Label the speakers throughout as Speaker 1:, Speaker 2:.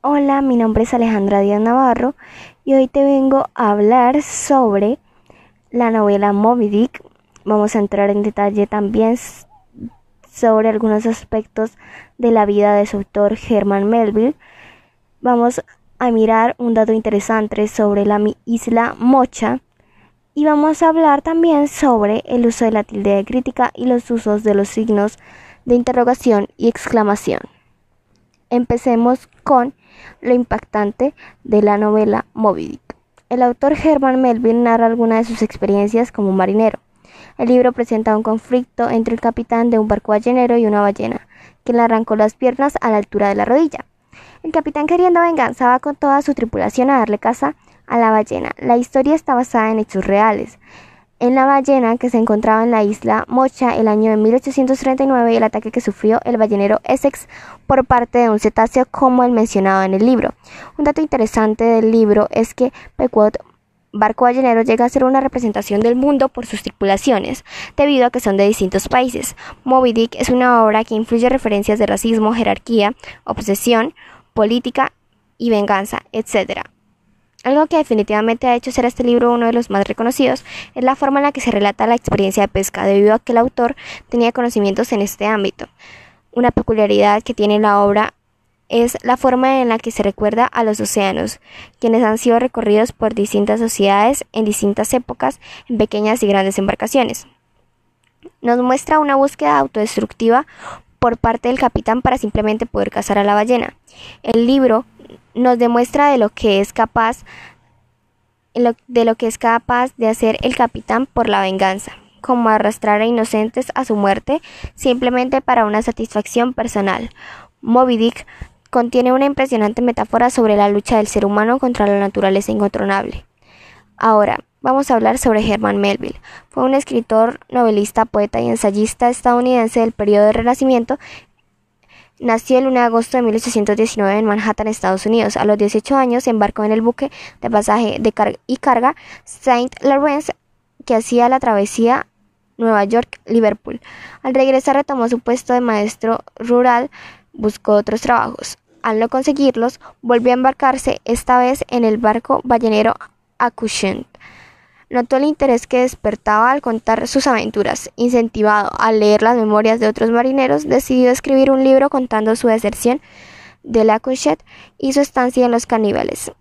Speaker 1: Hola, mi nombre es Alejandra Díaz Navarro y hoy te vengo a hablar sobre la novela Moby Dick. Vamos a entrar en detalle también sobre algunos aspectos de la vida de su autor Herman Melville. Vamos a mirar un dato interesante sobre la isla Mocha y vamos a hablar también sobre el uso de la tilde de crítica y los usos de los signos de interrogación y exclamación. Empecemos con lo impactante de la novela Moby Dick. El autor Herman Melville narra algunas de sus experiencias como marinero. El libro presenta un conflicto entre el capitán de un barco ballenero y una ballena, que le arrancó las piernas a la altura de la rodilla. El capitán queriendo venganza va con toda su tripulación a darle caza a la ballena. La historia está basada en hechos reales en la ballena que se encontraba en la isla Mocha el año de 1839 y el ataque que sufrió el ballenero Essex por parte de un cetáceo como el mencionado en el libro. Un dato interesante del libro es que Pequot barco ballenero llega a ser una representación del mundo por sus tripulaciones, debido a que son de distintos países. Moby Dick es una obra que influye referencias de racismo, jerarquía, obsesión, política y venganza, etc. Algo que definitivamente ha hecho ser este libro uno de los más reconocidos es la forma en la que se relata la experiencia de pesca, debido a que el autor tenía conocimientos en este ámbito. Una peculiaridad que tiene la obra es la forma en la que se recuerda a los océanos, quienes han sido recorridos por distintas sociedades en distintas épocas en pequeñas y grandes embarcaciones. Nos muestra una búsqueda autodestructiva por parte del capitán para simplemente poder cazar a la ballena. El libro nos demuestra de lo que es capaz de lo que es capaz de hacer el capitán por la venganza, como arrastrar a inocentes a su muerte simplemente para una satisfacción personal. Moby Dick contiene una impresionante metáfora sobre la lucha del ser humano contra la naturaleza incontrolable. Ahora, vamos a hablar sobre Herman Melville. Fue un escritor, novelista, poeta y ensayista estadounidense del periodo del Renacimiento Nació el 1 de agosto de 1819 en Manhattan, Estados Unidos. A los 18 años se embarcó en el buque de pasaje de y carga Saint Lawrence que hacía la travesía Nueva York-Liverpool. Al regresar retomó su puesto de maestro rural, buscó otros trabajos. Al no conseguirlos, volvió a embarcarse, esta vez en el barco ballenero Acushnet Notó el interés que despertaba al contar sus aventuras. Incentivado a leer las memorias de otros marineros, decidió escribir un libro contando su deserción de la Couchette y su estancia en los caníbales.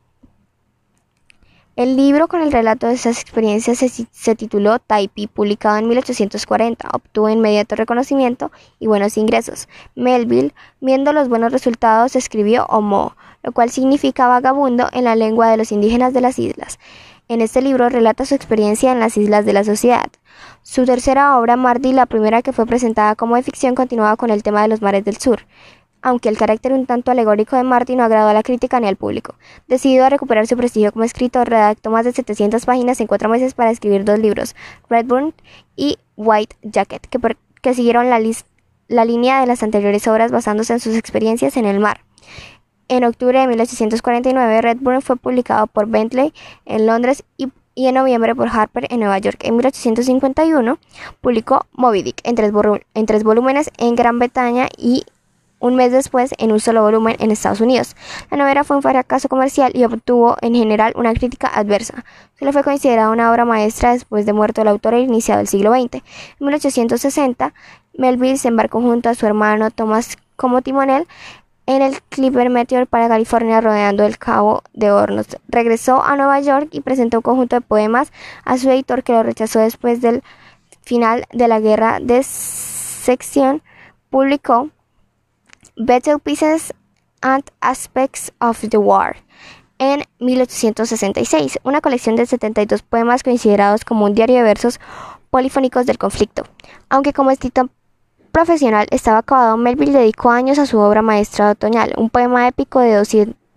Speaker 1: El libro con el relato de esas experiencias se, tituló Taipi, publicado en 1840. Obtuvo inmediato reconocimiento y buenos ingresos. Melville, viendo los buenos resultados, escribió Homo, lo cual significa vagabundo en la lengua de los indígenas de las islas. En este libro relata su experiencia en las islas de la sociedad. Su tercera obra, Mardi, la primera que fue presentada como de ficción, continuaba con el tema de los mares del sur, aunque el carácter un tanto alegórico de Marty no agradó a la crítica ni al público. Decidido a recuperar su prestigio como escritor, redactó más de 700 páginas en cuatro meses para escribir dos libros, Redburn y White Jacket, que, que siguieron la, la línea de las anteriores obras basándose en sus experiencias en el mar. En octubre de 1849, Redburn fue publicado por Bentley en Londres y, en noviembre por Harper en Nueva York. En 1851 publicó Moby Dick en tres, en tres volúmenes en Gran Bretaña y un mes después en un solo volumen en Estados Unidos. La novela fue un fracaso comercial y obtuvo en general una crítica adversa. Solo fue considerada una obra maestra después de muerto el autor e iniciado el siglo XX. En 1860, Melville se embarcó junto a su hermano Thomas como timonel en el Clipper Meteor para California rodeando el Cabo de Hornos. Regresó a Nueva York y presentó un conjunto de poemas a su editor que lo rechazó después del final de la guerra de sección. Publicó Battle Pieces and Aspects of the War en 1866, una colección de 72 poemas considerados como un diario de versos polifónicos del conflicto. Aunque como escritor profesional estaba acabado, Melville dedicó años a su obra maestra otoñal, un poema épico de,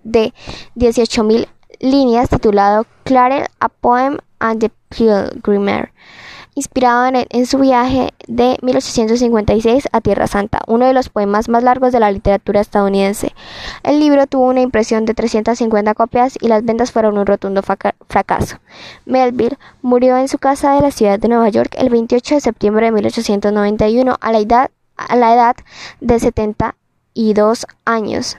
Speaker 1: de 18.000 líneas titulado Clarel, a Poem and the Pilgrimer, inspirado en, su viaje de 1856 a Tierra Santa, uno de los poemas más largos de la literatura estadounidense. El libro tuvo una impresión de 350 copias y las ventas fueron un rotundo fracaso. Melville murió en su casa de la ciudad de Nueva York el 28 de septiembre de 1891 a la edad, a la edad de 72 años.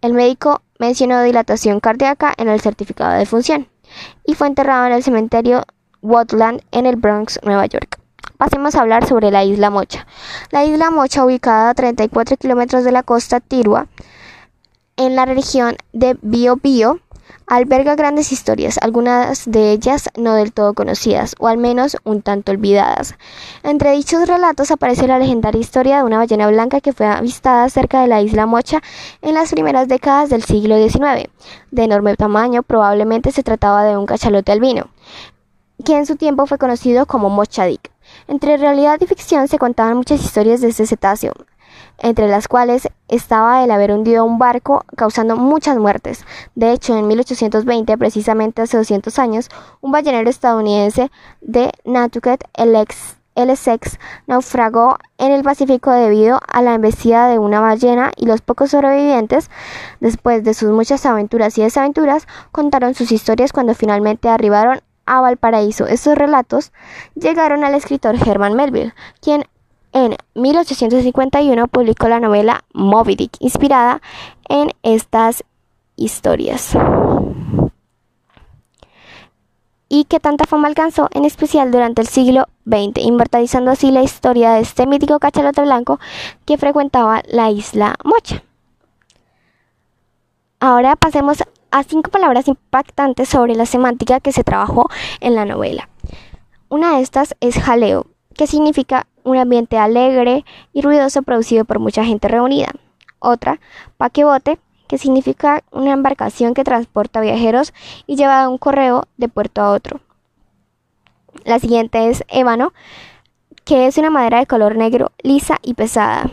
Speaker 1: El médico mencionó dilatación cardíaca en el certificado de función y fue enterrado en el cementerio Woodland en el Bronx, Nueva York. Pasemos a hablar sobre la isla Mocha. La isla Mocha, ubicada a 34 kilómetros de la costa Tirua, en la región de Biobío, alberga grandes historias, algunas de ellas no del todo conocidas, o al menos un tanto olvidadas. Entre dichos relatos aparece la legendaria historia de una ballena blanca que fue avistada cerca de la isla Mocha en las primeras décadas del siglo XIX. De enorme tamaño, probablemente se trataba de un cachalote albino, que en su tiempo fue conocido como Mocha Dick. Entre realidad y ficción se contaban muchas historias de este cetáceo, entre las cuales estaba el haber hundido un barco causando muchas muertes. De hecho, en 1820, precisamente hace 200 años, un ballenero estadounidense de Nantucket, el ex Sex naufragó en el Pacífico debido a la embestida de una ballena y los pocos sobrevivientes, después de sus muchas aventuras y desaventuras, contaron sus historias cuando finalmente arribaron a Valparaíso. Estos relatos llegaron al escritor Herman Melville, quien en 1851 publicó la novela Moby Dick, inspirada en estas historias. Y que tanta fama alcanzó, en especial durante el siglo XX, inmortalizando así la historia de este mítico cachalote blanco que frecuentaba la isla Mocha. Ahora pasemos a cinco palabras impactantes sobre la semántica que se trabajó en la novela. Una de estas es jaleo, que significa un ambiente alegre y ruidoso producido por mucha gente reunida. Otra, paquebote, que significa una embarcación que transporta viajeros y lleva un correo de puerto a otro. La siguiente es ébano, que es una madera de color negro, lisa y pesada.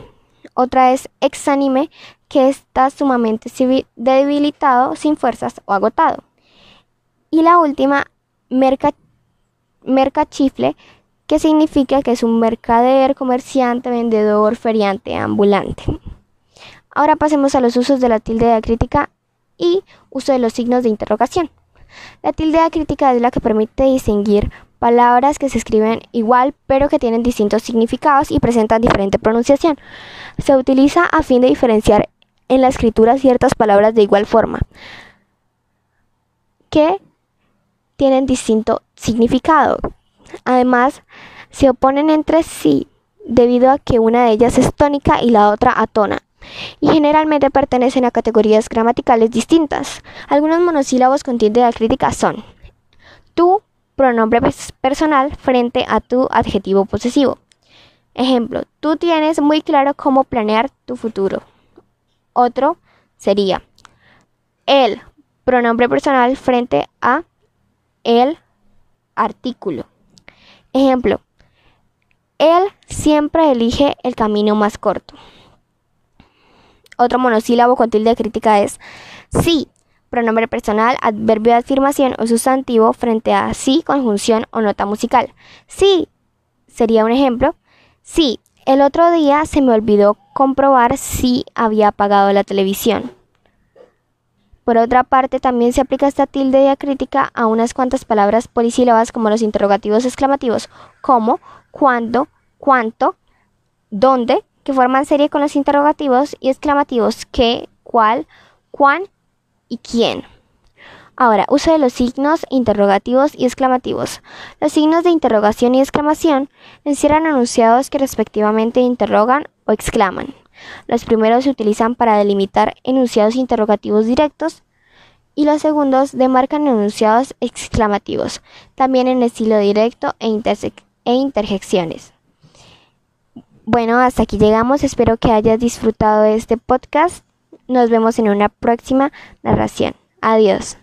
Speaker 1: Otra es exánime, que está sumamente debilitado, sin fuerzas o agotado. Y la última, merca, mercachifle, que significa que es un mercader, comerciante, vendedor, feriante, ambulante. Ahora pasemos a los usos de la tilde diacrítica y uso de los signos de interrogación. La tilde diacrítica es la que permite distinguir palabras que se escriben igual pero que tienen distintos significados y presentan diferente pronunciación. Se utiliza a fin de diferenciar en la escritura ciertas palabras de igual forma que tienen distinto significado. Además, se oponen entre sí debido a que una de ellas es tónica y la otra atona, y generalmente pertenecen a categorías gramaticales distintas. Algunos monosílabos con tilde crítica son tu pronombre personal frente a tu adjetivo posesivo. Ejemplo, tú tienes muy claro cómo planear tu futuro. Otro sería el pronombre personal frente a el artículo. Ejemplo, él siempre elige el camino más corto. Otro monosílabo con tilde crítica es sí, pronombre personal, adverbio de afirmación o sustantivo frente a sí, conjunción o nota musical. Sí sería un ejemplo. Sí, el otro día se me olvidó comprobar si había apagado la televisión. Por otra parte, también se aplica esta tilde diacrítica a unas cuantas palabras polisílabas como los interrogativos exclamativos como, cuándo, cuánto, dónde, que forman serie con los interrogativos y exclamativos qué, cuál, cuán y quién. Ahora, uso de los signos interrogativos y exclamativos. Los signos de interrogación y exclamación encierran enunciados que respectivamente interrogan o exclaman. Los primeros se utilizan para delimitar enunciados interrogativos directos y los segundos demarcan enunciados exclamativos, también en estilo directo e, e interjecciones. Bueno, hasta aquí llegamos. Espero que hayas disfrutado de este podcast. Nos vemos en una próxima narración. Adiós.